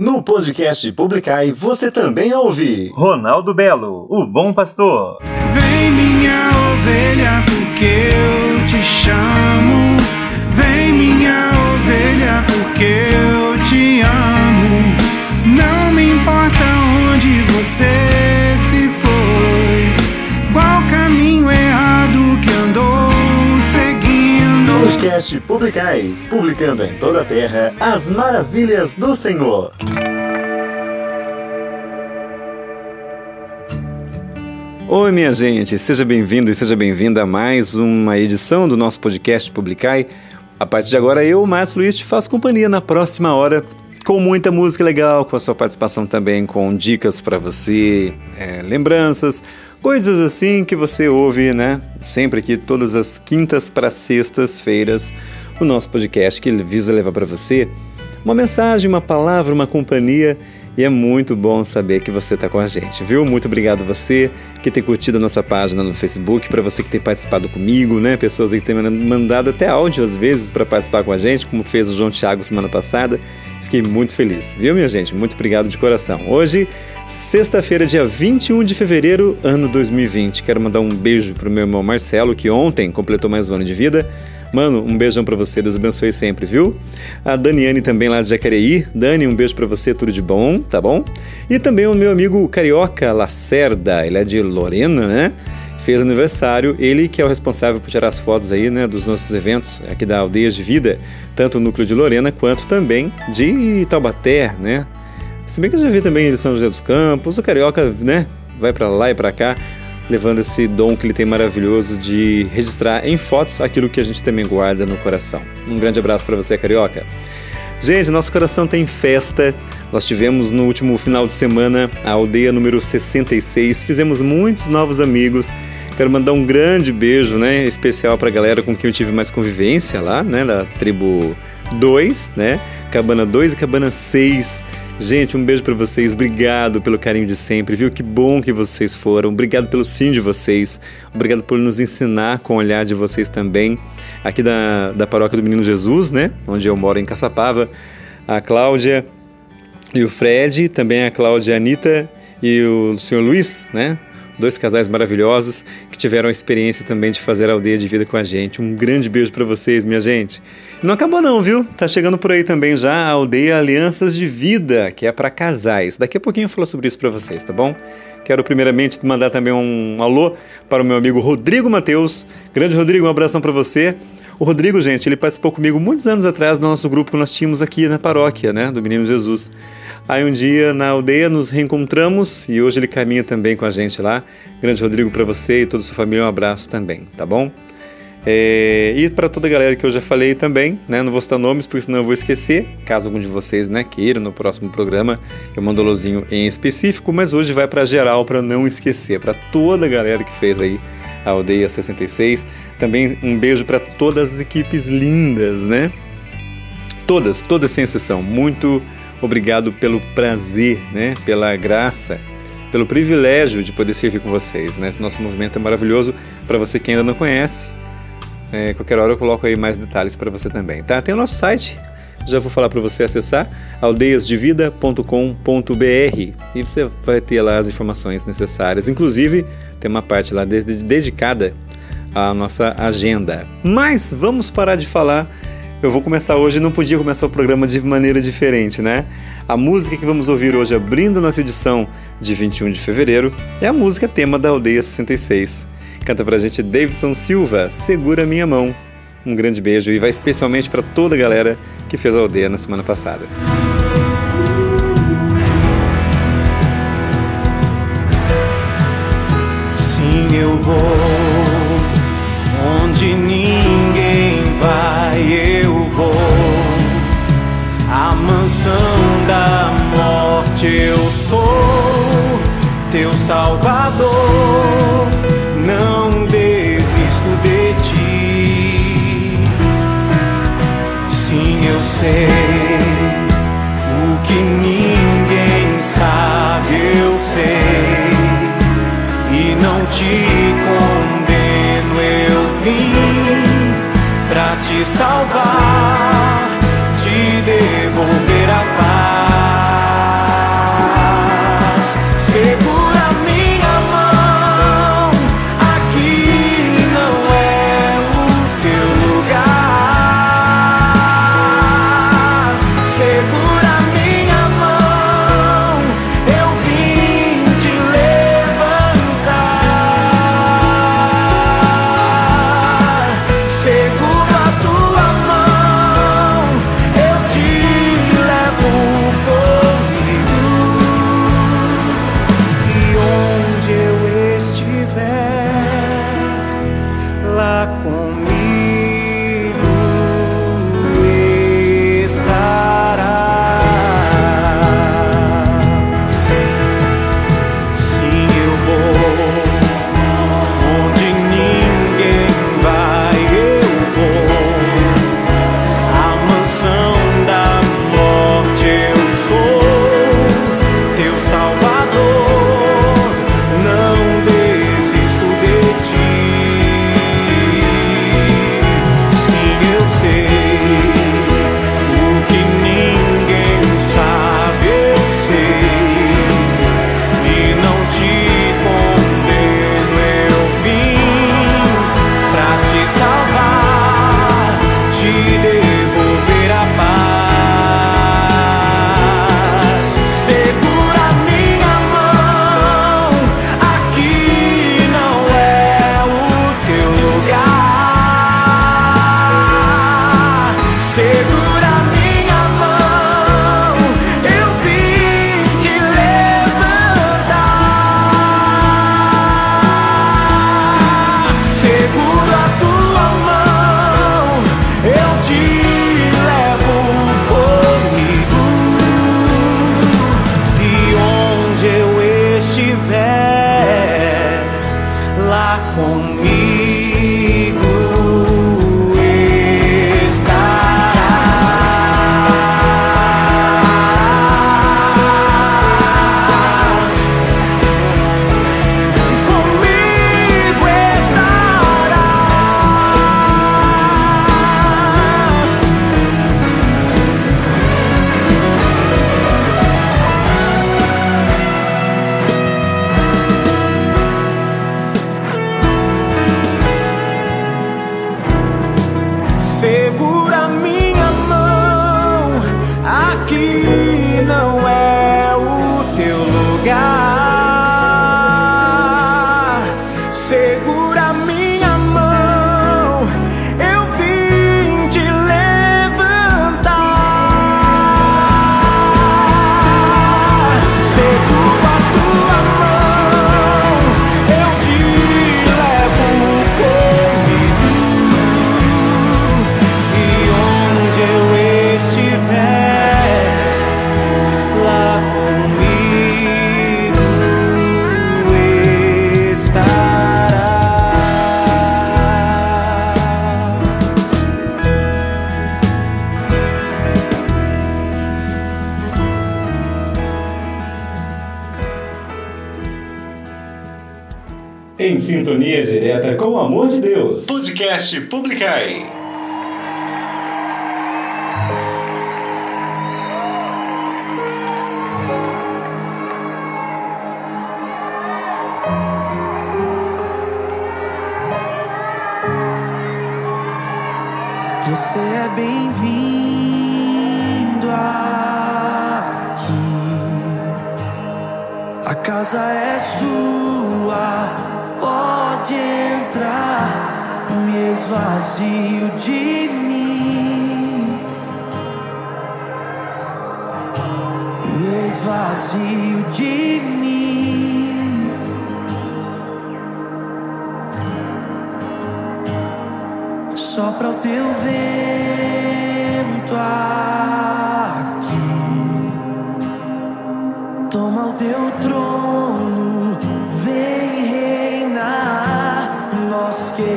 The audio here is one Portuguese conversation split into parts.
No podcast Publicai você também ouve Ronaldo Belo, o bom pastor. Vem minha ovelha, porque eu te chamo. Vem minha ovelha, porque eu te amo. Não me importa onde você Podcast Publicai, publicando em toda a terra as maravilhas do Senhor. Oi, minha gente, seja bem-vindo e seja bem-vinda a mais uma edição do nosso podcast Publicai. A partir de agora, eu, Márcio Luiz, te faço companhia na próxima hora com muita música legal, com a sua participação também, com dicas para você, é, lembranças, coisas assim que você ouve, né? Sempre aqui, todas as quintas para sextas-feiras, o nosso podcast que visa levar para você uma mensagem, uma palavra, uma companhia. E é muito bom saber que você está com a gente, viu? Muito obrigado você que tem curtido a nossa página no Facebook, para você que tem participado comigo, né? Pessoas que têm mandado até áudio às vezes para participar com a gente, como fez o João Thiago semana passada. Fiquei muito feliz, viu, minha gente? Muito obrigado de coração. Hoje, sexta-feira, dia 21 de fevereiro, ano 2020. Quero mandar um beijo pro meu irmão Marcelo, que ontem completou mais um ano de vida. Mano, um beijão para você, Deus abençoe sempre, viu? A Daniane também lá de Jacareí. Dani, um beijo para você, tudo de bom, tá bom? E também o meu amigo Carioca Lacerda, ele é de Lorena, né? Fez aniversário, ele que é o responsável por tirar as fotos aí, né, dos nossos eventos aqui da Aldeias de Vida, tanto o núcleo de Lorena quanto também de Taubaté, né? Se bem que eu já vi também em São José dos Campos, o Carioca, né, vai para lá e para cá levando esse dom que ele tem maravilhoso de registrar em fotos aquilo que a gente também guarda no coração. Um grande abraço para você, carioca. Gente, nosso coração tem festa. Nós tivemos no último final de semana a aldeia número 66, fizemos muitos novos amigos. Quero mandar um grande beijo, né, especial para a galera com quem eu tive mais convivência lá, né, da tribo 2, né, Cabana 2 e Cabana 6. Gente, um beijo para vocês. Obrigado pelo carinho de sempre, viu? Que bom que vocês foram. Obrigado pelo sim de vocês. Obrigado por nos ensinar com o olhar de vocês também. Aqui da, da paróquia do Menino Jesus, né? Onde eu moro em Caçapava. A Cláudia e o Fred, também a Cláudia Anitta e o senhor Luiz, né? Dois casais maravilhosos que tiveram a experiência também de fazer a aldeia de vida com a gente. Um grande beijo para vocês, minha gente. Não acabou não, viu? Tá chegando por aí também já a aldeia Alianças de Vida, que é para casais. Daqui a pouquinho eu falo sobre isso para vocês, tá bom? Quero primeiramente mandar também um alô para o meu amigo Rodrigo Mateus. Grande Rodrigo, um abração para você. O Rodrigo, gente, ele participou comigo muitos anos atrás do nosso grupo que nós tínhamos aqui na paróquia, né, do Menino Jesus. Aí um dia na aldeia nos reencontramos e hoje ele caminha também com a gente lá. Grande Rodrigo para você e toda a sua família, um abraço também, tá bom? É, e para toda a galera que eu já falei também, né? Não vou citar nomes, porque senão eu vou esquecer. Caso algum de vocês, né, queira no próximo programa, eu mando alôzinho em específico, mas hoje vai para geral para não esquecer, para toda a galera que fez aí a Aldeia 66. Também um beijo para todas as equipes lindas, né? Todas, todas sem exceção. Muito Obrigado pelo prazer, né? pela graça, pelo privilégio de poder servir com vocês. Né? Nosso movimento é maravilhoso para você que ainda não conhece. É, qualquer hora eu coloco aí mais detalhes para você também. Tá? Tem o nosso site, já vou falar para você acessar aldeiasdevida.com.br e você vai ter lá as informações necessárias. Inclusive, tem uma parte lá dedicada à nossa agenda. Mas vamos parar de falar eu vou começar hoje, não podia começar o programa de maneira diferente, né? A música que vamos ouvir hoje, abrindo nossa edição de 21 de fevereiro, é a música tema da Aldeia 66. Canta pra gente Davidson Silva, Segura Minha Mão. Um grande beijo e vai especialmente para toda a galera que fez a aldeia na semana passada. Sim, eu vou sou teu salvador. Não desisto de ti. Sim, eu sei o que ninguém sabe, eu sei. E não te condeno, eu vim pra te salvar Deus.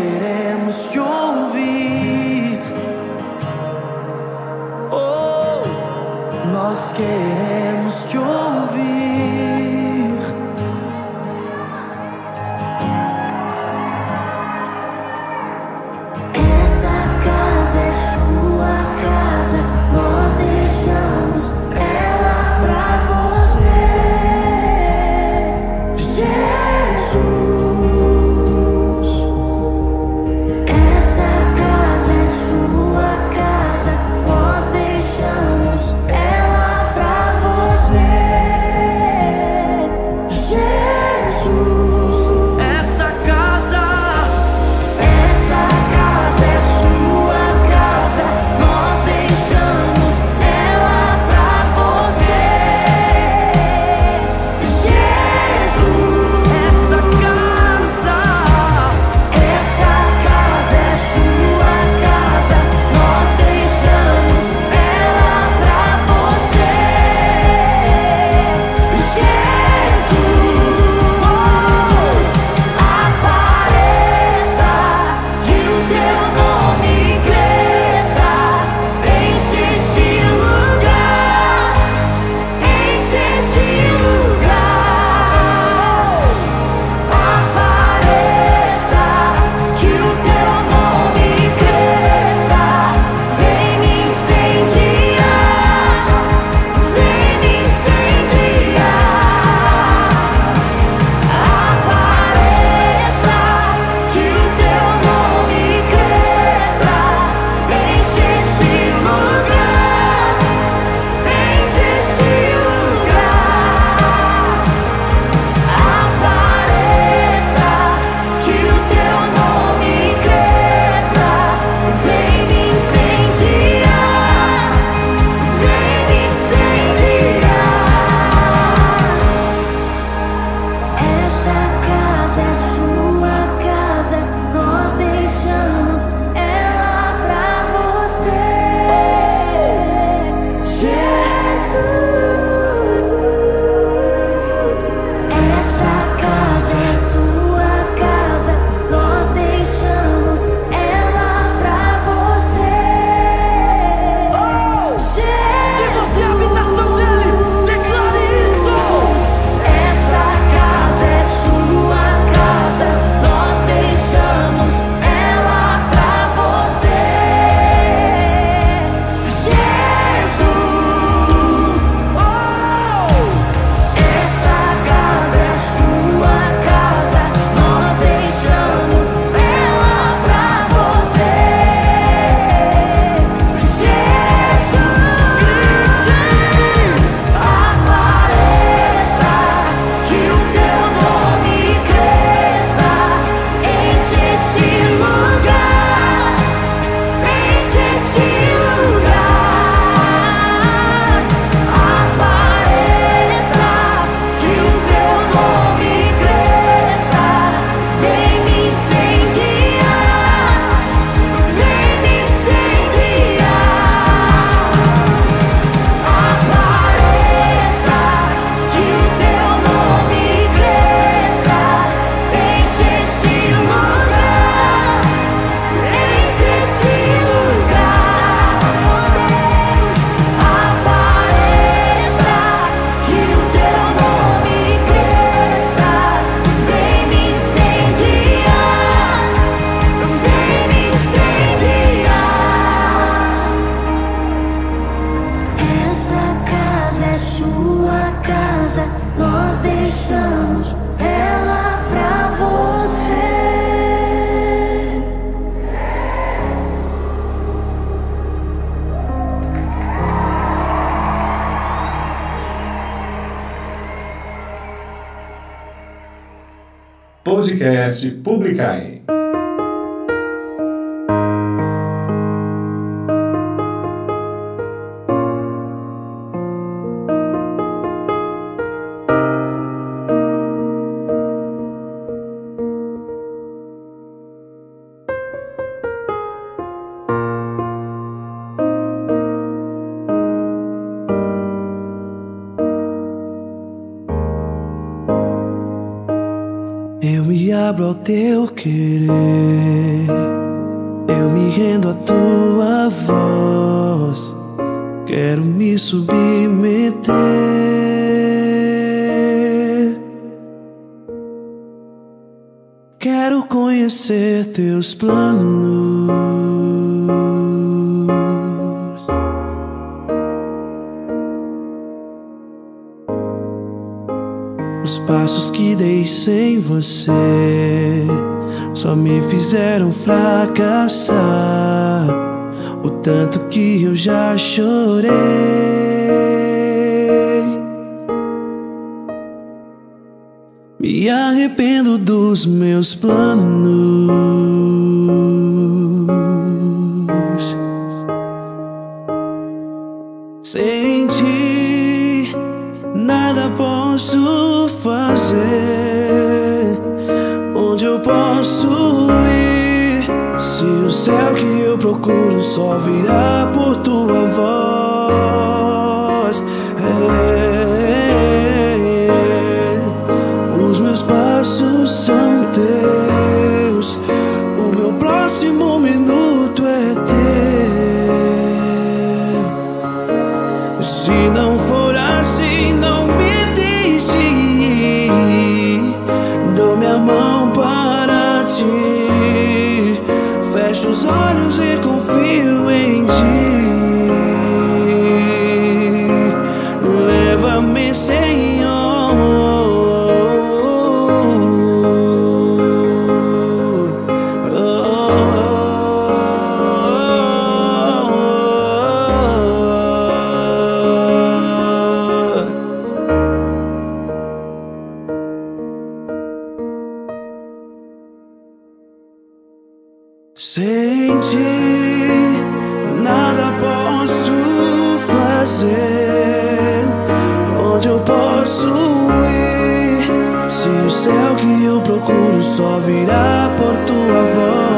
Queremos te ouvir. Oh, nós queremos te ouvir. abro ao teu querer. Eu me rendo à tua voz. Quero me submeter. Quero conhecer teus planos. sem você só me fizeram fracassar. O tanto que eu já chorei. Me arrependo dos meus planos. só virá virá por tua voz.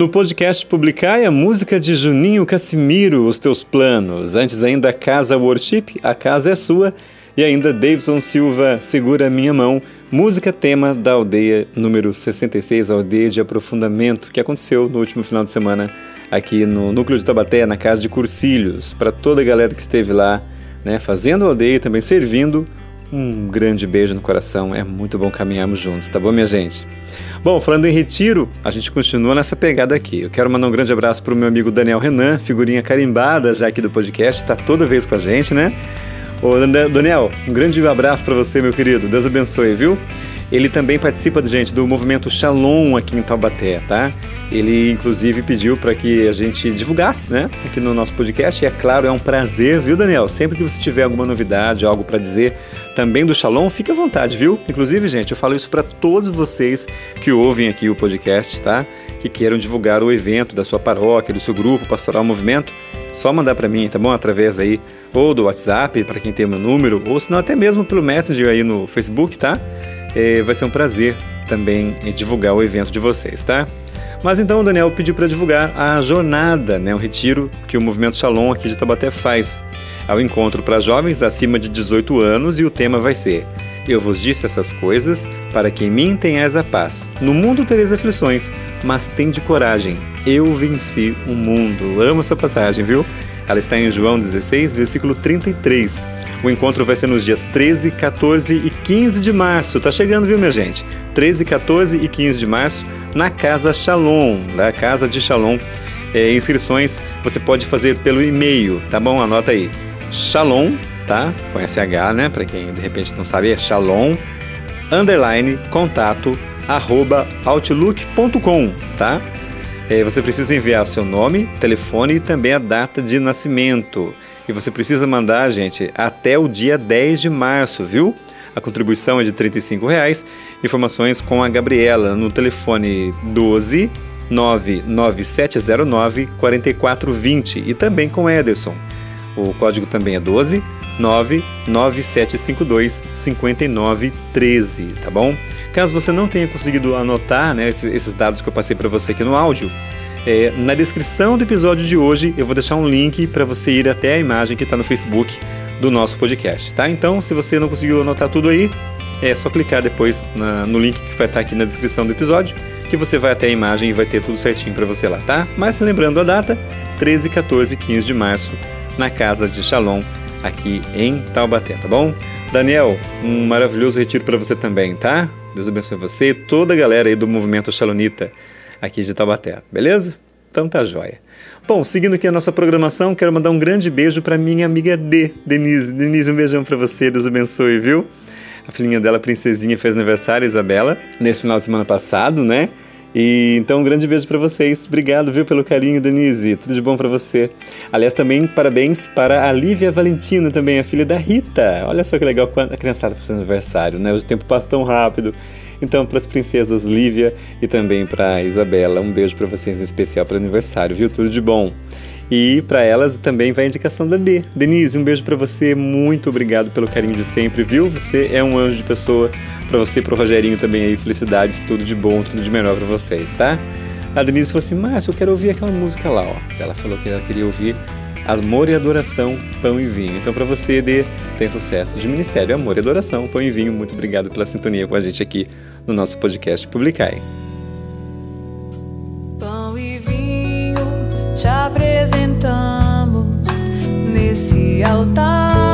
No podcast Publicai, é a música de Juninho Cassimiro, Os Teus Planos. Antes ainda, Casa Worship, A Casa é Sua. E ainda, Davidson Silva, Segura Minha Mão, música tema da aldeia número 66, a aldeia de aprofundamento, que aconteceu no último final de semana aqui no Núcleo de Tabaté, na Casa de Cursilhos. Para toda a galera que esteve lá, né, fazendo a aldeia e também servindo um grande beijo no coração. É muito bom caminharmos juntos, tá bom, minha gente? Bom, falando em retiro, a gente continua nessa pegada aqui. Eu quero mandar um grande abraço para o meu amigo Daniel Renan, figurinha carimbada já aqui do podcast, está toda vez com a gente, né? Ô, Daniel, um grande abraço para você, meu querido. Deus abençoe, viu? Ele também participa, gente, do movimento Shalom aqui em Taubaté, tá? Ele, inclusive, pediu para que a gente divulgasse, né, aqui no nosso podcast. E é claro, é um prazer, viu, Daniel? Sempre que você tiver alguma novidade, algo para dizer também do Shalom, fique à vontade, viu? Inclusive, gente, eu falo isso para todos vocês que ouvem aqui o podcast, tá? Que queiram divulgar o evento da sua paróquia, do seu grupo Pastoral Movimento só mandar para mim, tá bom? Através aí ou do WhatsApp, para quem tem o meu número, ou se não até mesmo pelo Messenger aí no Facebook, tá? É, vai ser um prazer também divulgar o evento de vocês, tá? Mas então o Daniel pediu para divulgar a jornada, né, o retiro que o Movimento Shalom aqui de Tabaté faz. É o encontro para jovens acima de 18 anos e o tema vai ser Eu vos disse essas coisas para que em mim tenhais a paz. No mundo tereis aflições, mas tende coragem. Eu venci o mundo. amo essa passagem, viu? Ela está em João 16, versículo 33. O encontro vai ser nos dias 13, 14 e 15 de março. Tá chegando, viu, minha gente? 13, 14 e 15 de março na Casa Shalom, da Casa de Shalom. É, inscrições você pode fazer pelo e-mail, tá bom? Anota aí. Shalom, tá? Com SH, né? Para quem de repente não sabe, é shalom underline contato arroba outlook.com, tá? É, você precisa enviar seu nome, telefone e também a data de nascimento. E você precisa mandar, gente, até o dia 10 de março, viu? A contribuição é de R$ reais. Informações com a Gabriela no telefone 12 99709 4420 e também com Ederson. O código também é 12 99752 5913, tá bom? Caso você não tenha conseguido anotar né, esses, dados que eu passei para você aqui no áudio, é, na descrição do episódio de hoje eu vou deixar um link para você ir até a imagem que está no Facebook do nosso podcast, tá? Então, se você não conseguiu anotar tudo aí, é só clicar depois na, no link que vai estar tá aqui na descrição do episódio, que você vai até a imagem e vai ter tudo certinho para você lá, tá? Mas lembrando a data, 13, 14 e 15 de março, na casa de Shalom, aqui em Taubaté, tá bom? Daniel, um maravilhoso retiro para você também, tá? Deus abençoe você e toda a galera aí do movimento Shalonita aqui de Taubaté, beleza? Então tá jóia. Bom, seguindo aqui a nossa programação, quero mandar um grande beijo para minha amiga D, Denise. Denise, um beijão para você, Deus abençoe, viu? A filhinha dela, princesinha, fez aniversário, Isabela, nesse final de semana passado, né? E então um grande beijo para vocês. Obrigado, viu, pelo carinho, Denise. Tudo de bom para você. Aliás, também parabéns para a Lívia Valentina, também a filha da Rita. Olha só que legal a criançada fazendo aniversário, né? O tempo passa tão rápido. Então, para as princesas Lívia e também para Isabela, um beijo para vocês em especial para aniversário, viu? Tudo de bom. E para elas também vai a indicação da D. Denise, um beijo para você. Muito obrigado pelo carinho de sempre, viu? Você é um anjo de pessoa. Para você pro Rogerinho também aí, felicidades, tudo de bom, tudo de melhor para vocês, tá? A Denise falou assim: Márcio, eu quero ouvir aquela música lá, ó. Ela falou que ela queria ouvir Amor e Adoração, Pão e Vinho. Então, para você, D, tem sucesso de Ministério Amor e Adoração, Pão e Vinho. Muito obrigado pela sintonia com a gente aqui no nosso podcast Publicai. Te apresentamos nesse altar.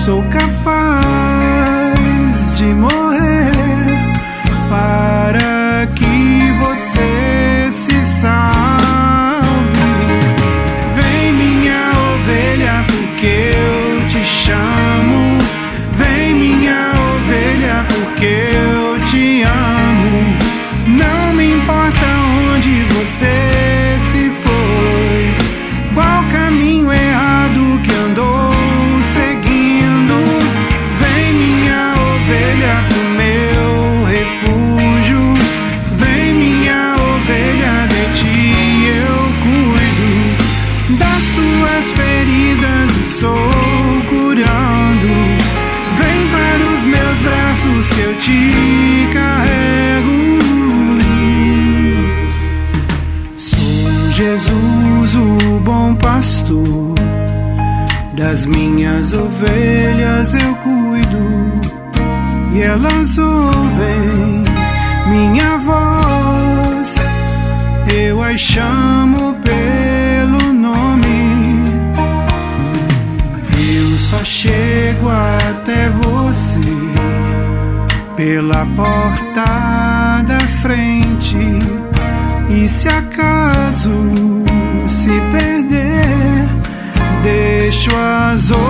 So pela porta da frente. E se acaso se perder, deixo as outras.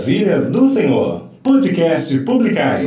Maravilhas do Senhor. Podcast Publicai.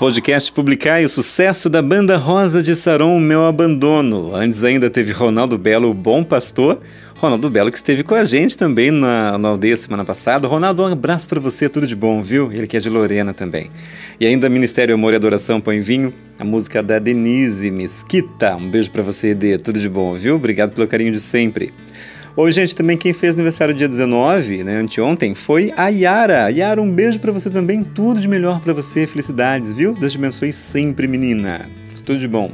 Podcast Publicai o sucesso da banda Rosa de Saron, Meu Abandono. Antes ainda teve Ronaldo Belo, o Bom Pastor. Ronaldo Belo que esteve com a gente também na, na aldeia semana passada. Ronaldo, um abraço para você, tudo de bom, viu? Ele que é de Lorena também. E ainda Ministério Amor e Adoração Põe Vinho, a música da Denise Mesquita. Um beijo para você, Ede, tudo de bom, viu? Obrigado pelo carinho de sempre. Hoje, gente, também quem fez aniversário dia 19, né, anteontem, foi a Yara. Yara, um beijo para você também, tudo de melhor para você, felicidades, viu? Deus te abençoe sempre, menina. Tudo de bom.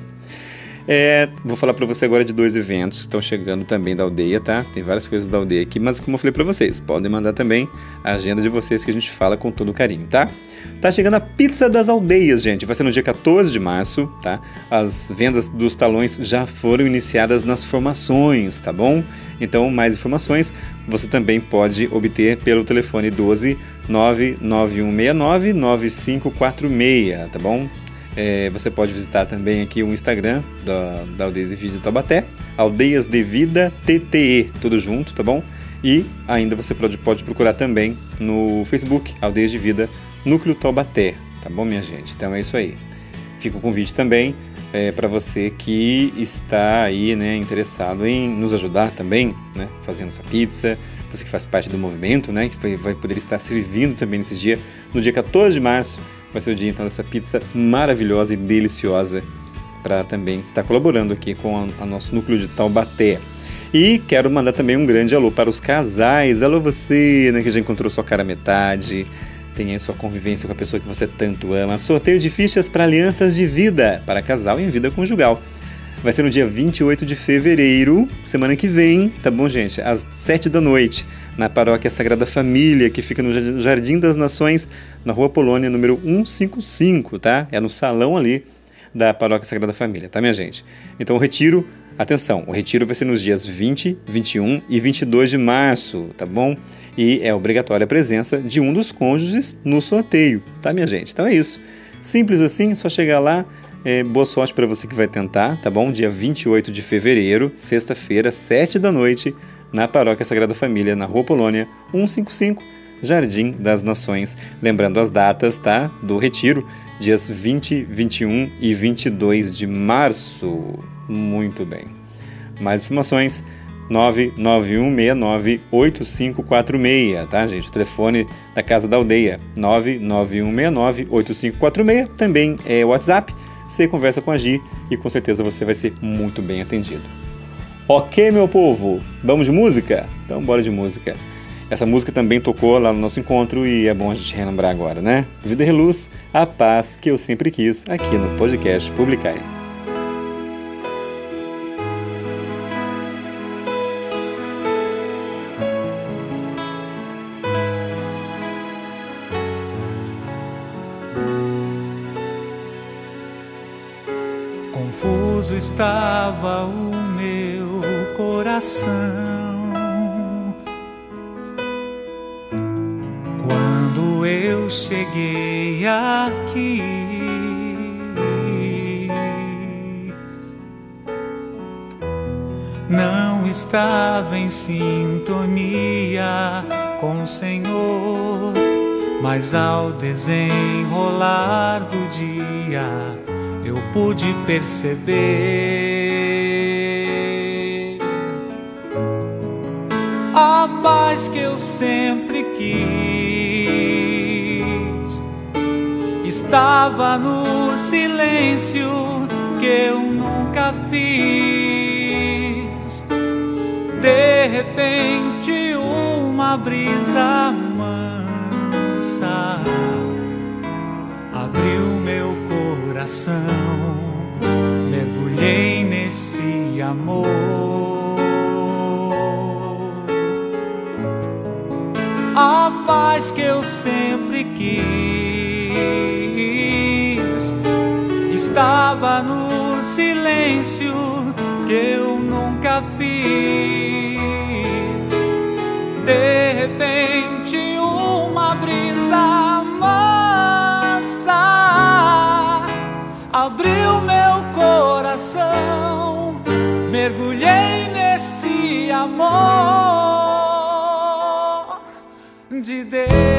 É, vou falar para você agora de dois eventos que estão chegando também da aldeia, tá? Tem várias coisas da aldeia aqui, mas como eu falei para vocês, podem mandar também a agenda de vocês que a gente fala com todo carinho, tá? Tá chegando a pizza das aldeias, gente. Vai ser no dia 14 de março, tá? As vendas dos talões já foram iniciadas nas formações, tá bom? Então, mais informações você também pode obter pelo telefone 12 99169 9546, tá bom? É, você pode visitar também aqui o Instagram da, da Aldeia de Vida Taubaté, Aldeias de Vida TTE, tudo junto, tá bom? E ainda você pode, pode procurar também no Facebook, Aldeias de Vida Núcleo Taubaté, tá bom, minha gente? Então é isso aí. Fica o convite também é, para você que está aí, né, interessado em nos ajudar também, né, fazendo essa pizza, você que faz parte do movimento, né, que vai poder estar servindo também nesse dia, no dia 14 de março, vai ser o dia então dessa pizza maravilhosa e deliciosa para também estar colaborando aqui com a, nosso núcleo de Taubaté. E quero mandar também um grande alô para os casais. Alô você, né, que já encontrou sua cara metade, tem aí sua convivência com a pessoa que você tanto ama. Sorteio de fichas para alianças de vida para casal em vida conjugal. Vai ser no dia 28 de fevereiro, semana que vem, tá bom, gente? Às 7 da noite, na paróquia Sagrada Família, que fica no Jardim das Nações, na Rua Polônia, número 155, tá? É no salão ali da paróquia Sagrada Família, tá, minha gente? Então, o retiro, atenção, o retiro vai ser nos dias 20, 21 e 22 de março, tá bom? E é obrigatória a presença de um dos cônjuges no sorteio, tá, minha gente? Então é isso. Simples assim, só chegar lá, é, boa sorte para você que vai tentar, tá bom? Dia 28 de fevereiro, sexta-feira, 7 da noite, na Paróquia Sagrada Família, na Rua Polônia, 155, Jardim das Nações. Lembrando as datas, tá? Do retiro, dias 20, 21 e 22 de março. Muito bem. Mais informações 991698546, tá, gente? O telefone da Casa da Aldeia, 991698546, também é WhatsApp você conversa com a Gi e com certeza você vai ser muito bem atendido. Ok, meu povo, vamos de música? Então, bora de música. Essa música também tocou lá no nosso encontro e é bom a gente relembrar agora, né? Vida e Reluz, a paz que eu sempre quis aqui no podcast Publicai. confuso estava o coração quando eu cheguei aqui. Não estava em sintonia com o Senhor, mas ao desenrolar do dia eu pude perceber a paz que eu sempre quis estava no silêncio que eu nunca fiz. De repente, uma brisa mansa abriu meu coração, mergulhei nesse amor. A paz que eu sempre quis. Estava no silêncio que eu nunca fiz. De repente, uma brisa mansa abriu meu coração, mergulhei nesse amor de Deus.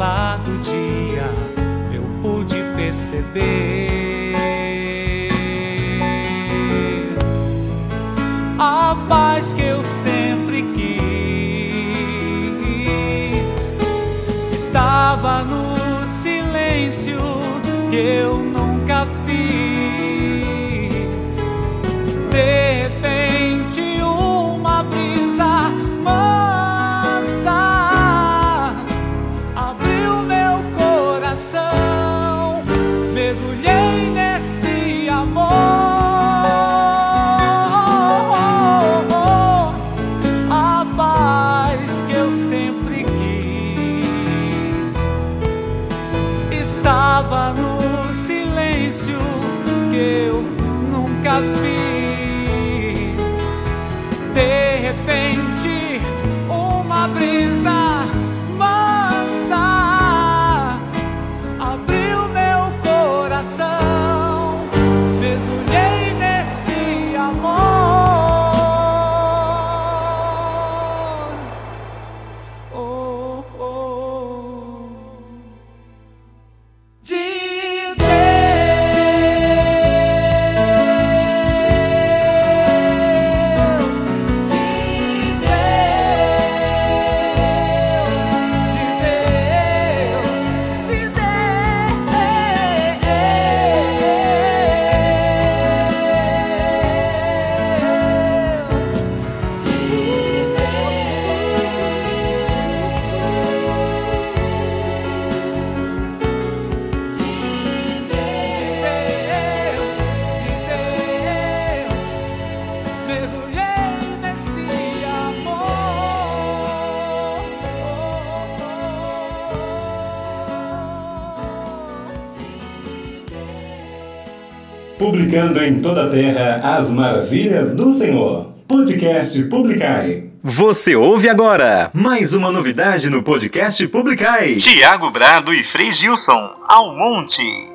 Desenrolar do dia eu pude perceber a paz que eu sempre quis. Estava no silêncio que eu nunca nunca fiz. Publicando em toda a terra as maravilhas do Senhor. Podcast Publicai. Você ouve agora mais uma novidade no podcast Publicai. Tiago Brado e Frei Gilson, ao monte.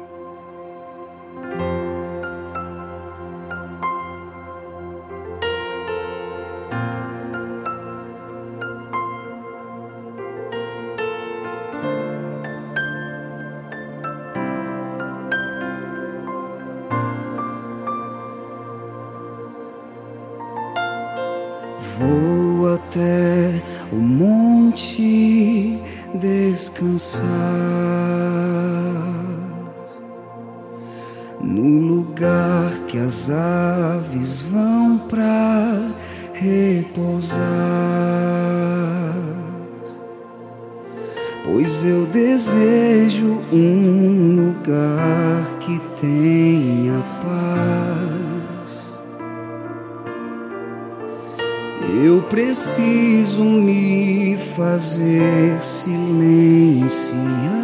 Vou até o monte descansar no lugar que as aves vão pra repousar. Pois eu desejo um lugar que tenha preciso me fazer silenciar.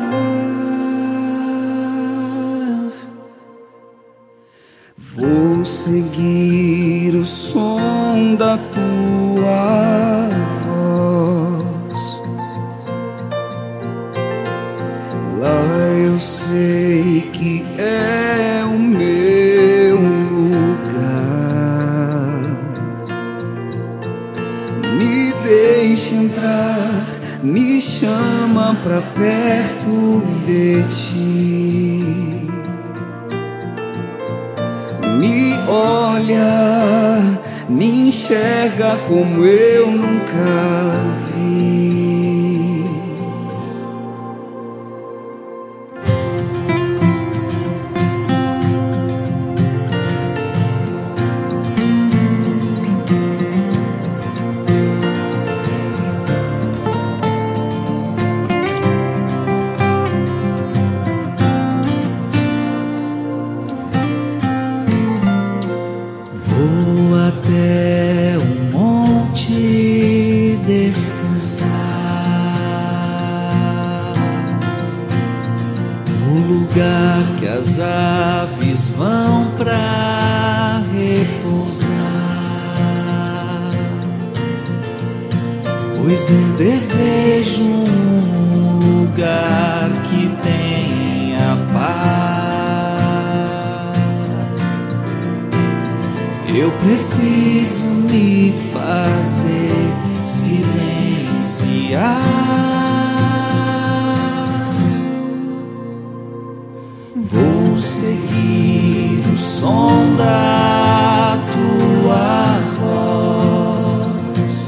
Vou seguir o som da tua voz.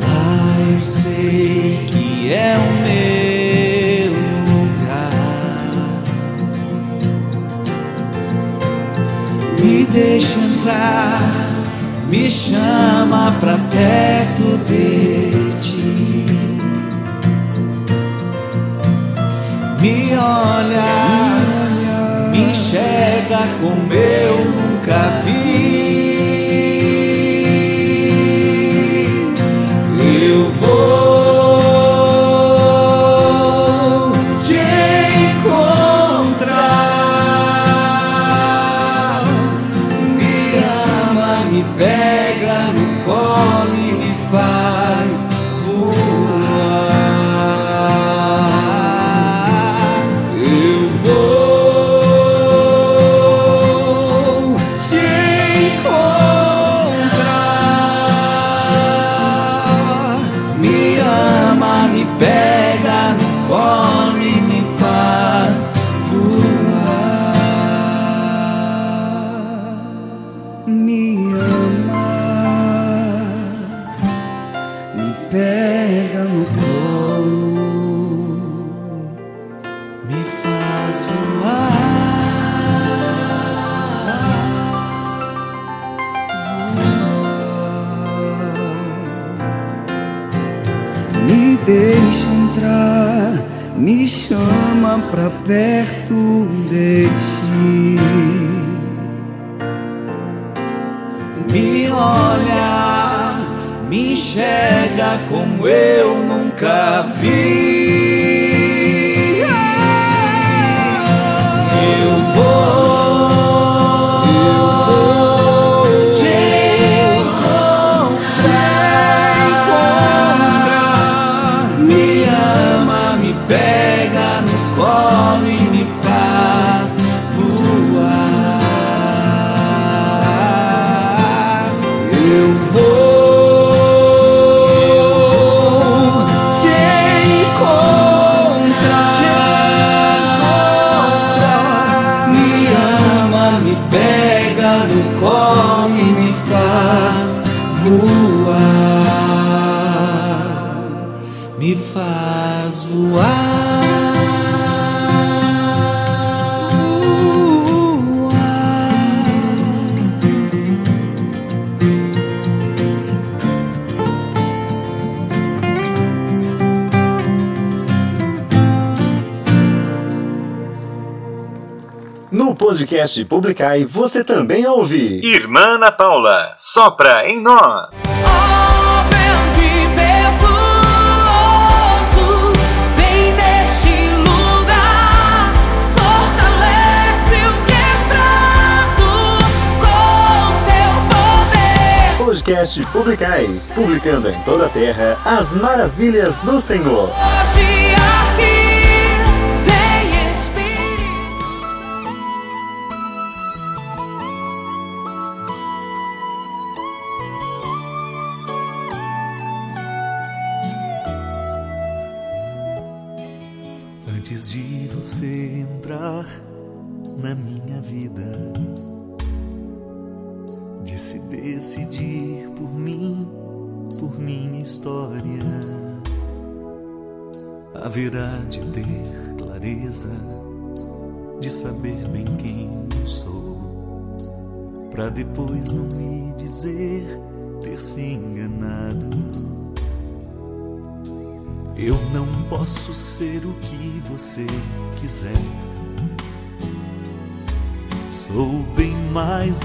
Lá eu sei que é o meu lugar. Me deixa entrar, me chama pra perto dele. me olha, me enxerga como eu nunca vi. como eu nunca vi. Eu vou, te contar. Te encontrar. Me ama, me pega no colo e me faz voar. Eu vou. podcast Publicai você também ouve Irmã Ana Paula, sopra em nós! podcast Publicai, publicando em toda a terra as maravilhas do Senhor.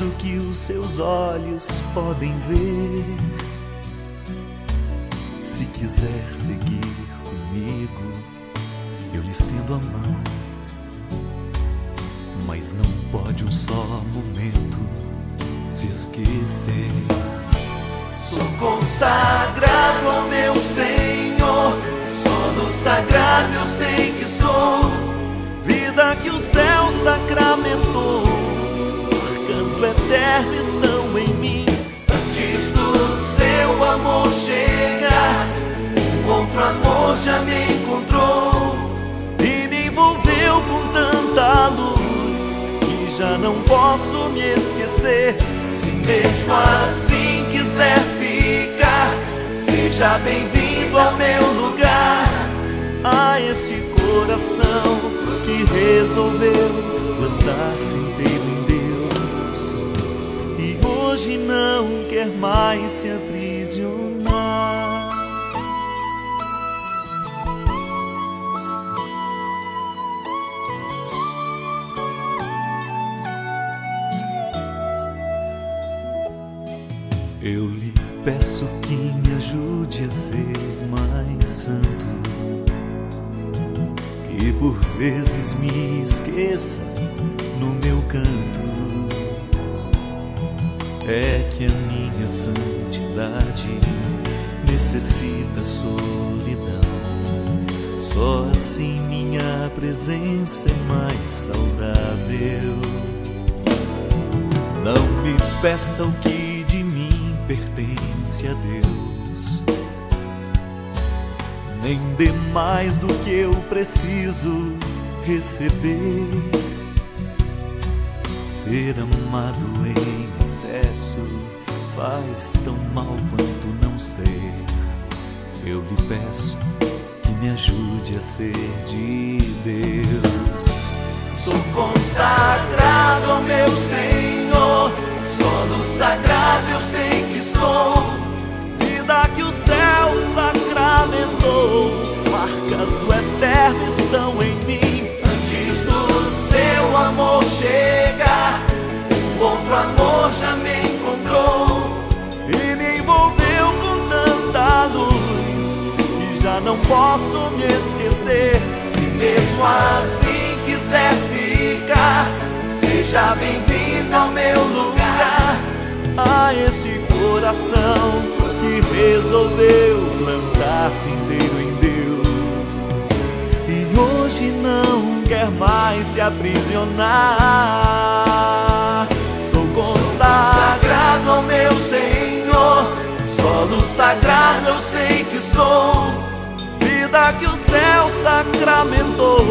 do que os seus olhos podem ver. Se quiser seguir comigo, eu lhe estendo a mão. Mas não pode um só momento se esquecer. Sou consagrado ao meu Senhor, Sou do sagrado eu sei que sou. Vida que o céu sacramentou já não posso me esquecer. Se mesmo assim quiser ficar, seja bem-vindo ao meu lugar. A este coração que resolveu plantar-se inteiro em Deus e hoje não quer mais se aprisionar. Vezes me esqueça no meu canto. É que a minha santidade necessita solidão. Só assim minha presença é mais saudável. Não me peça o que de mim pertence a Deus. Nem dê mais do que eu preciso receber. Ser amado em excesso faz tão mal quanto não ser. Eu lhe peço que me ajude a ser de Deus. Sou consagrado ao meu Senhor, posso me esquecer. Se mesmo assim quiser ficar, seja bem-vindo ao meu lugar. A este coração que resolveu plantar-se inteiro em Deus e hoje não quer mais se aprisionar. Sou consagrado ao meu Senhor, solo sagrado eu sei que sou, vida que o céu sacramentou,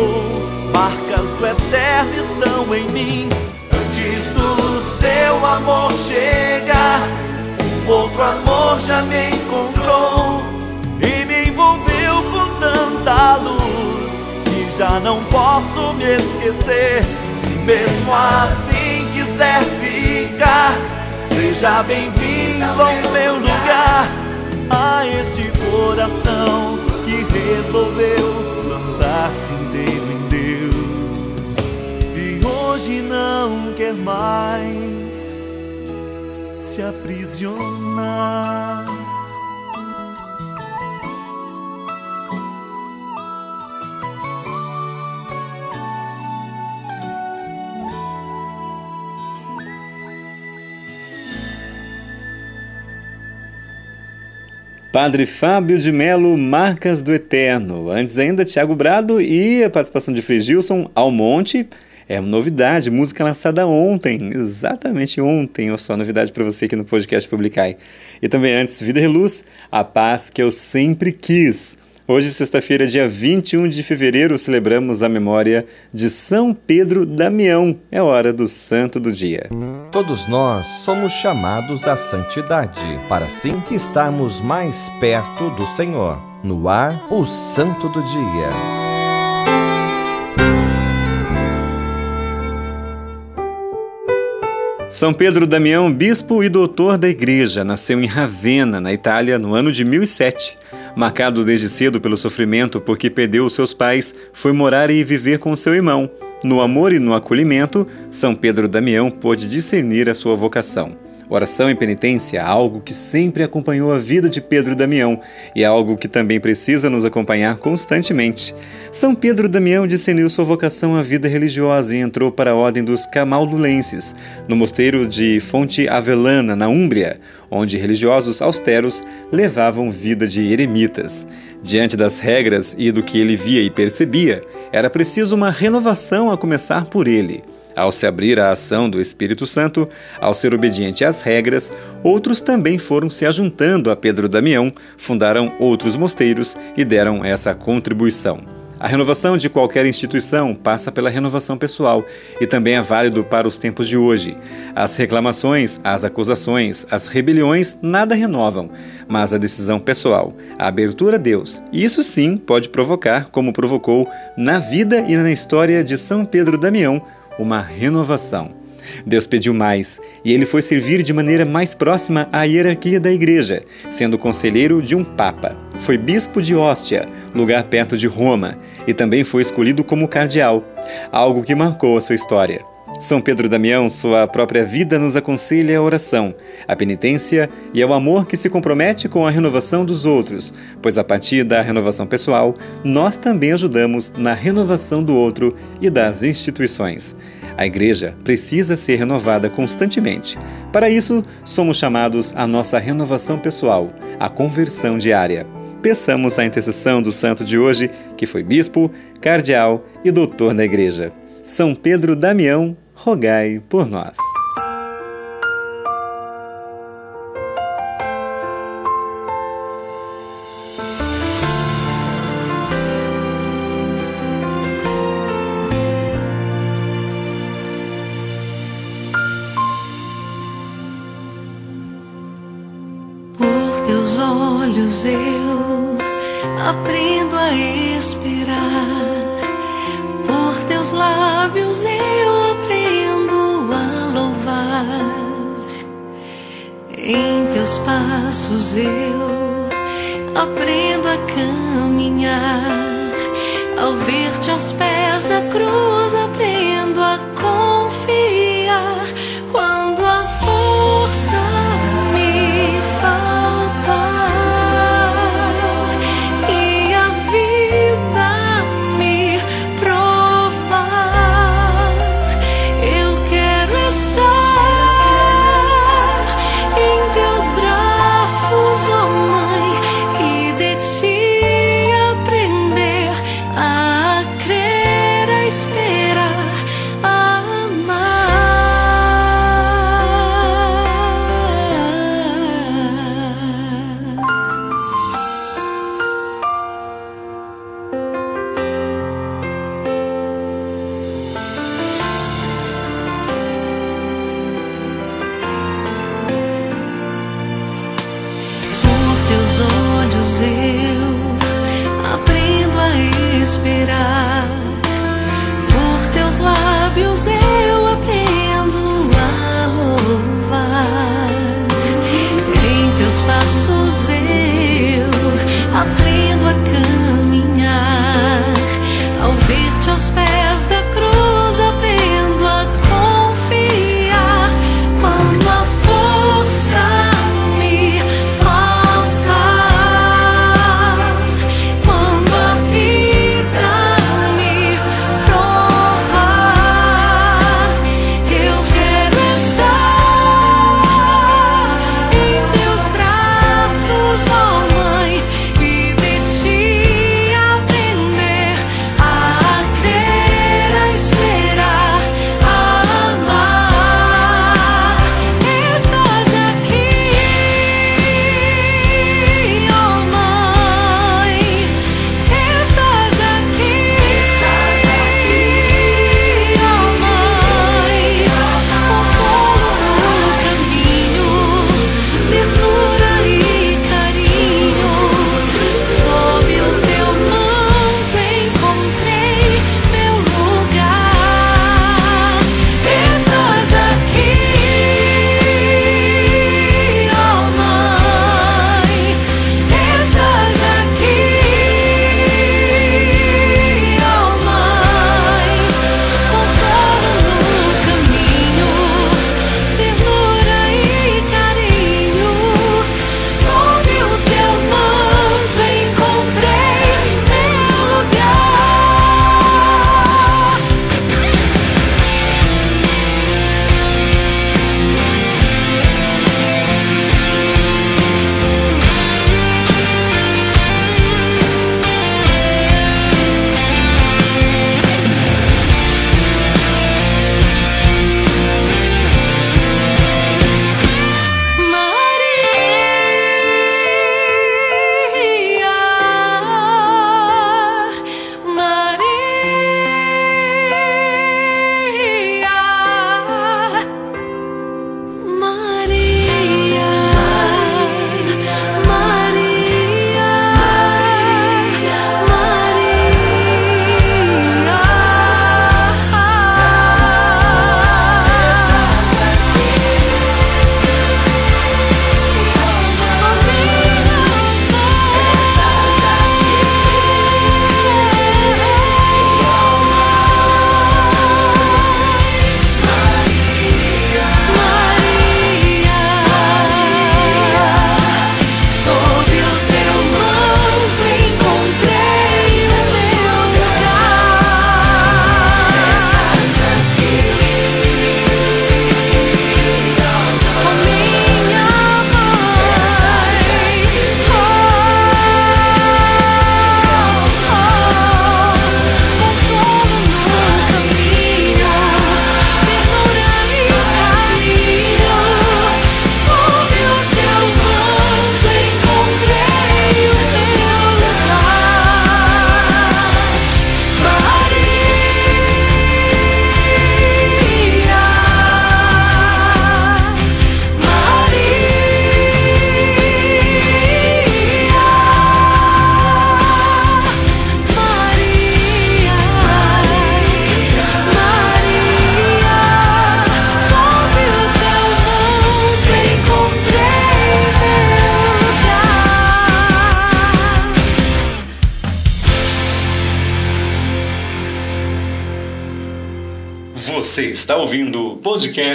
marcas do eterno estão em mim. Antes do seu amor chegar, um outro amor já me encontrou e me envolveu com tanta luz que já não posso me esquecer. Se mesmo assim quiser ficar, seja bem-vindo ao meu lugar. A este coração que resolveu plantar-se inteiro em Deus e hoje não quer mais se aprisionar. Padre Fábio de Melo, Marcas do Eterno. Antes ainda, Tiago Brado e a participação de Frei Gilson, Ao Monte. É uma novidade, música lançada ontem, exatamente ontem, olha só, novidade para você aqui no podcast Publicai. E também antes, Vida e Luz, A Paz que eu sempre quis. Hoje, sexta-feira, dia 21 de fevereiro, celebramos a memória de São Pedro Damião. É hora do santo do dia. Todos nós somos chamados à santidade, para assim estarmos mais perto do Senhor. No ar, o Santo do Dia. São Pedro Damião, bispo e doutor da igreja, nasceu em Ravenna, na Itália, no ano de 1007. Marcado desde cedo pelo sofrimento porque perdeu os seus pais, foi morar e viver com seu irmão. No amor e no acolhimento, São Pedro Damião pôde discernir a sua vocação. Oração e penitência, algo que sempre acompanhou a vida de Pedro Damião e é algo que também precisa nos acompanhar constantemente. São Pedro Damião discerniu sua vocação à vida religiosa e entrou para a ordem dos Camaldulenses, no mosteiro de Fonte Avelana, na Úmbria, onde religiosos austeros levavam vida de eremitas. Diante das regras e do que ele via e percebia, era preciso uma renovação a começar por ele. Ao se abrir à ação do Espírito Santo, ao ser obediente às regras, outros também foram se ajuntando a Pedro Damião, fundaram outros mosteiros e deram essa contribuição. A renovação de qualquer instituição passa pela renovação pessoal e também é válido para os tempos de hoje. As reclamações, as acusações, as rebeliões nada renovam, mas a decisão pessoal, a abertura a Deus, isso sim pode provocar, como provocou na vida e na história de São Pedro Damião, uma renovação. Deus pediu mais e ele foi servir de maneira mais próxima à hierarquia da igreja, sendo conselheiro de um papa. Foi bispo de Ostia, lugar perto de Roma, e também foi escolhido como cardeal, algo que marcou a sua história. São Pedro Damião, sua própria vida nos aconselha a oração, a penitência e ao amor que se compromete com a renovação dos outros, pois a partir da renovação pessoal, nós também ajudamos na renovação do outro e das instituições. A igreja precisa ser renovada constantemente. Para isso, somos chamados à nossa renovação pessoal, a conversão diária. Peçamos a intercessão do santo de hoje, que foi bispo, cardeal e doutor da igreja. São Pedro Damião, rogai por nós. Por teus olhos eu aprendo a esperar. Por teus lábios passos eu aprendo a caminhar. Ao ver-te aos pés da cruz,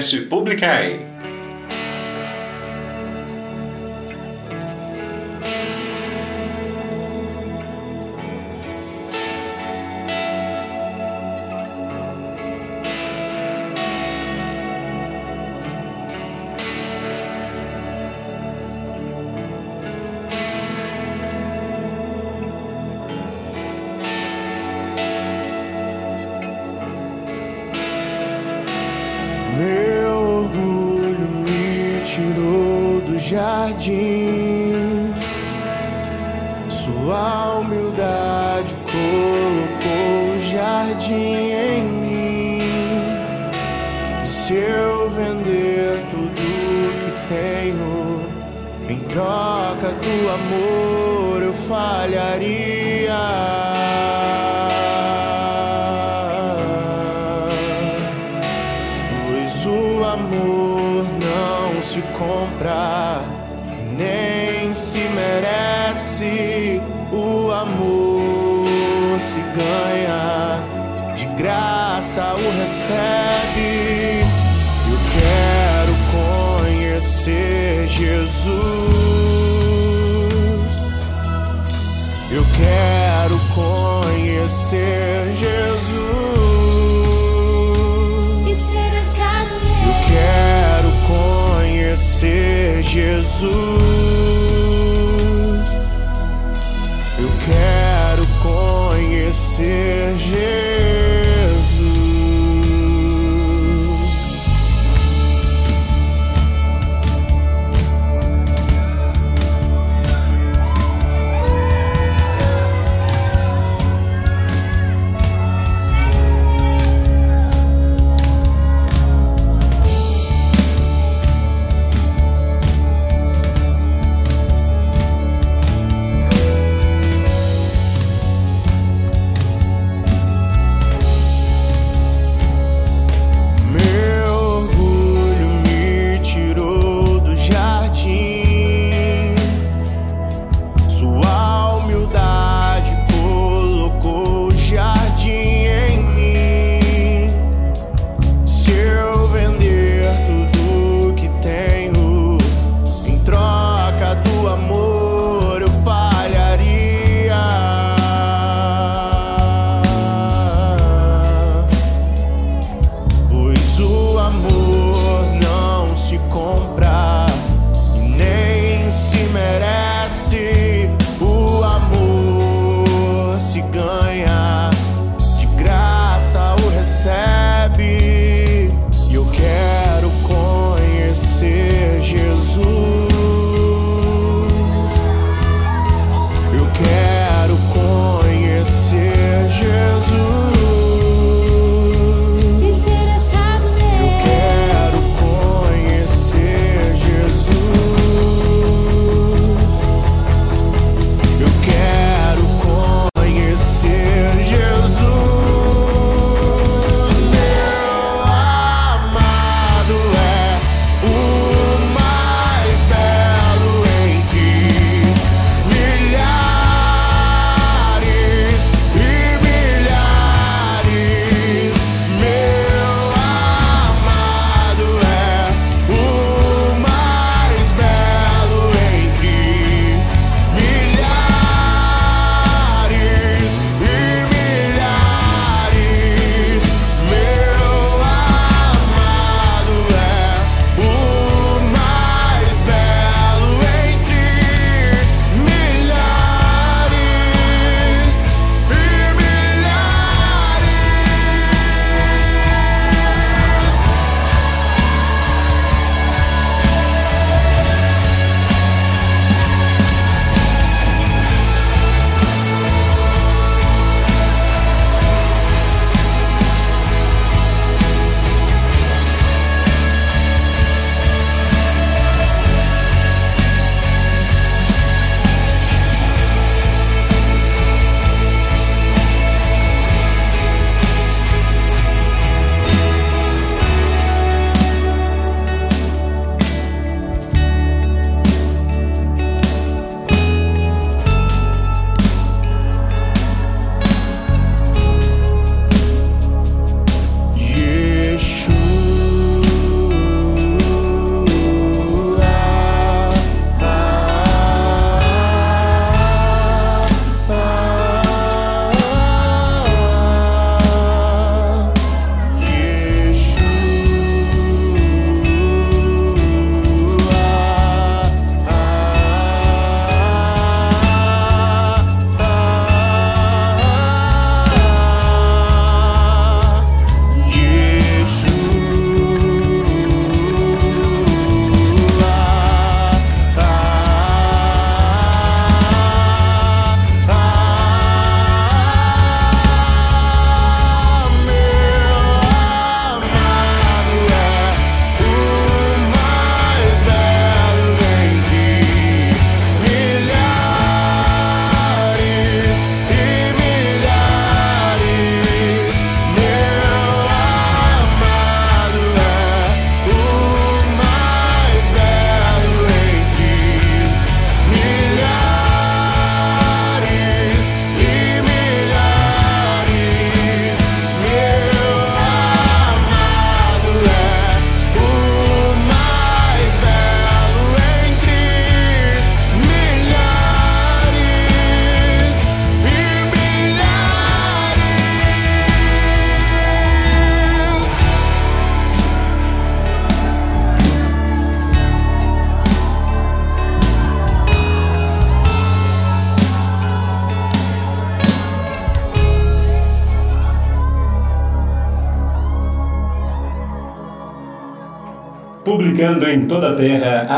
podcast Publicai.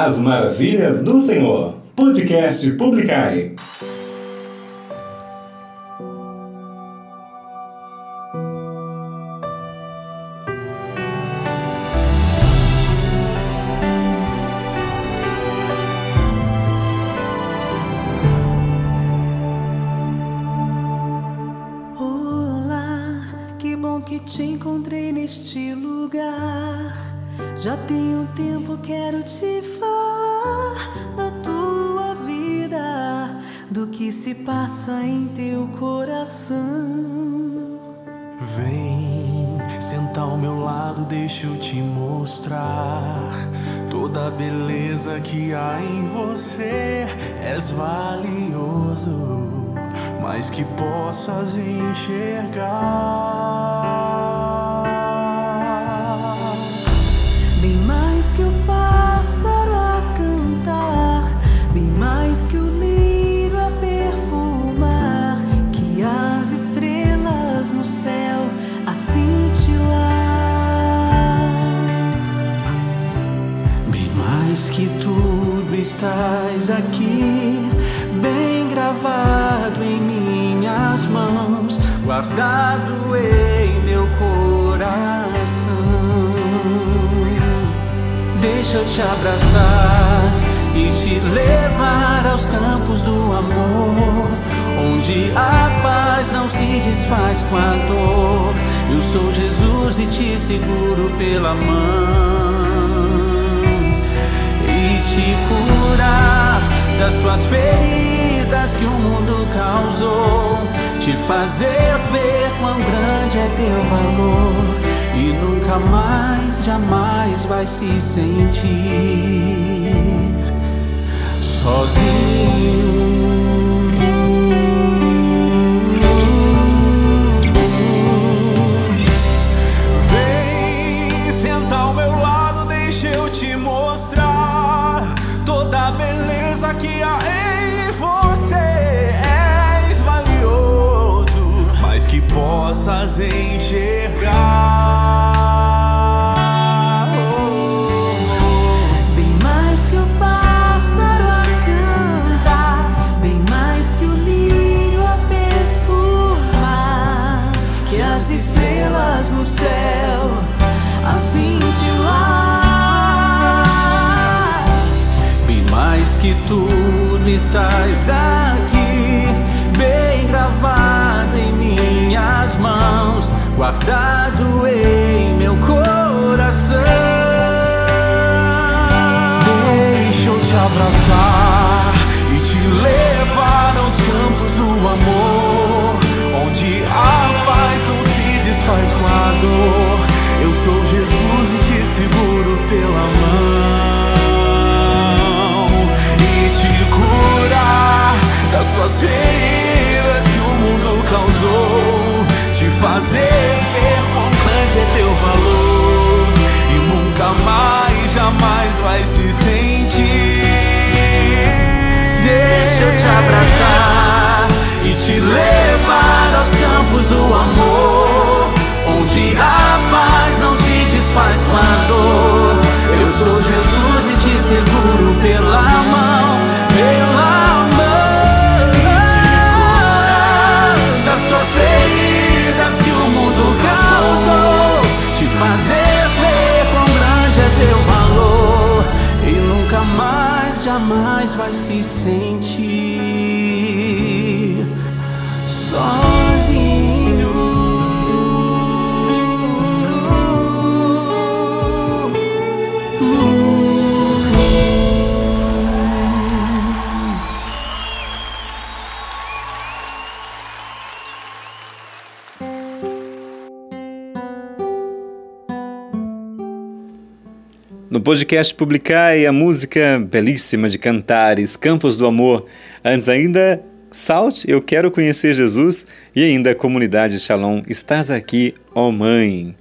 As maravilhas do Senhor. Podcast Publicai. Te encontrei neste lugar. Já um tempo quero te falar do que se passa em teu coração. Vem sentar ao meu lado, deixa eu te mostrar toda a beleza que há em você. És valioso, mas que possas enxergar. Estás aqui, bem gravado em minhas mãos, guardado em meu coração. Deixa eu te abraçar e te levar aos campos do amor, onde a paz não se desfaz com a dor. Eu sou Jesus e te seguro pela mão te curar das tuas feridas que o mundo causou, te fazer ver quão grande é teu valor e nunca mais, jamais vai se sentir sozinho. Possas enxergar. Guardado em meu coração. Deixa eu te abraçar e te levar aos campos do amor, onde a paz não se desfaz com a dor. Eu sou Jesus e te seguro pela mão e te curar das tuas feridas que o mundo causou, te fazer ver quão grande é teu valor e nunca mais, jamais vai se sentir. Deixa eu te abraçar e te levar aos campos do amor, onde a paz não se desfaz com a dor. Eu sou Jesus e te seguro pela mão, jamais vai se sentir No podcast Publicai, a música belíssima de Cantares, Campos do Amor. Antes ainda, Salt, Eu Quero Conhecer Jesus. E ainda, Comunidade Shalom, Estás Aqui, ó Mãe.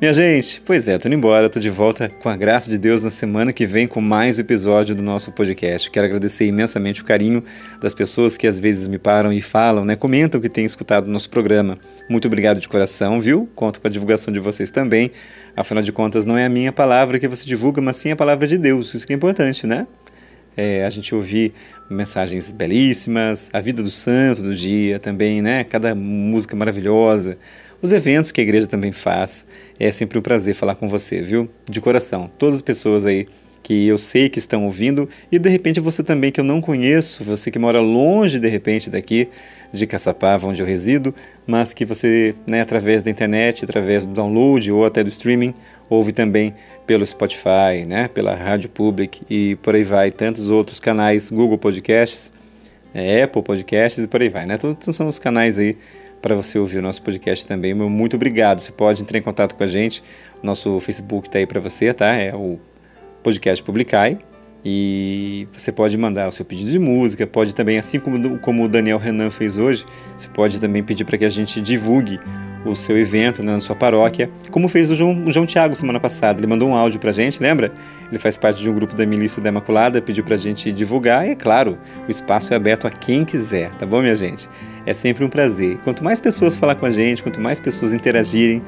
Minha gente, pois é, tô indo embora, tô de volta com a graça de Deus na semana que vem com mais episódio do nosso podcast. Quero agradecer imensamente o carinho das pessoas que às vezes me param e falam, né, comentam que têm escutado o nosso programa. Muito obrigado de coração, viu? Conto com a divulgação de vocês também. Afinal de contas, não é a minha palavra que você divulga, mas sim a palavra de Deus. Isso que é importante, né? É, a gente ouvir mensagens belíssimas, a vida do santo do dia também, né? Cada música maravilhosa, os eventos que a igreja também faz. É sempre um prazer falar com você, viu? De coração. Todas as pessoas aí que eu sei que estão ouvindo e de repente você também que eu não conheço, você que mora longe de repente daqui de Caçapava, onde eu resido, mas que você, né, através da internet, através do download ou até do streaming, ouve também pelo Spotify, né, pela Rádio Public e por aí vai, tantos outros canais, Google Podcasts, é, Apple Podcasts e por aí vai, né? Todos são os canais aí para você ouvir o nosso podcast também. Muito obrigado. Você pode entrar em contato com a gente. Nosso Facebook está aí para você, tá? É o podcast Publicai. E você pode mandar o seu pedido de música, pode também, assim como, como o Daniel Renan fez hoje, você pode também pedir para que a gente divulgue o seu evento né, na sua paróquia, como fez o João, o João Tiago semana passada. Ele mandou um áudio para a gente, lembra? Ele faz parte de um grupo da Milícia da Imaculada, pediu para a gente divulgar e, é claro, o espaço é aberto a quem quiser, tá bom, minha gente? É sempre um prazer. Quanto mais pessoas falar com a gente, quanto mais pessoas interagirem,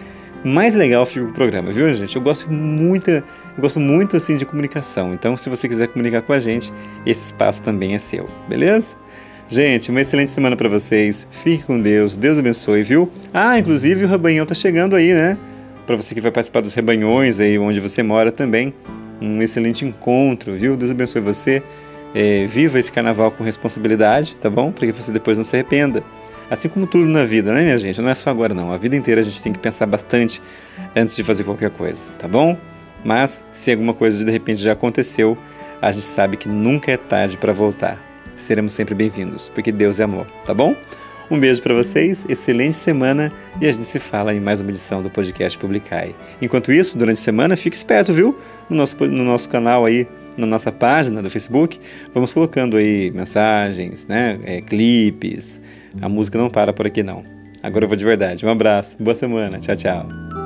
mais legal fica o programa, viu, gente? Eu gosto muito, eu gosto muito assim de comunicação. Então, se você quiser comunicar com a gente, esse espaço também é seu, beleza? Gente, uma excelente semana para vocês. Fique com Deus. Deus abençoe, viu? Ah, inclusive o rebanhão tá chegando aí, né? Para você que vai participar dos rebanhões aí onde você mora também. Um excelente encontro, viu? Deus abençoe você. É, viva esse carnaval com responsabilidade, tá bom? Para que você depois não se arrependa. Assim como tudo na vida, né, minha gente? Não é só agora, não. A vida inteira a gente tem que pensar bastante antes de fazer qualquer coisa, tá bom? Mas se alguma coisa de repente já aconteceu, a gente sabe que nunca é tarde para voltar. Seremos sempre bem-vindos, porque Deus é amor, tá bom? Um beijo para vocês, excelente semana e a gente se fala em mais uma edição do podcast Publicai. Enquanto isso, durante a semana, fique esperto, viu? No nosso, no nosso canal aí, na nossa página do Facebook, vamos colocando aí mensagens, né? É, clipes, a música não para por aqui não. Agora eu vou de verdade. Um abraço, boa semana, tchau, tchau.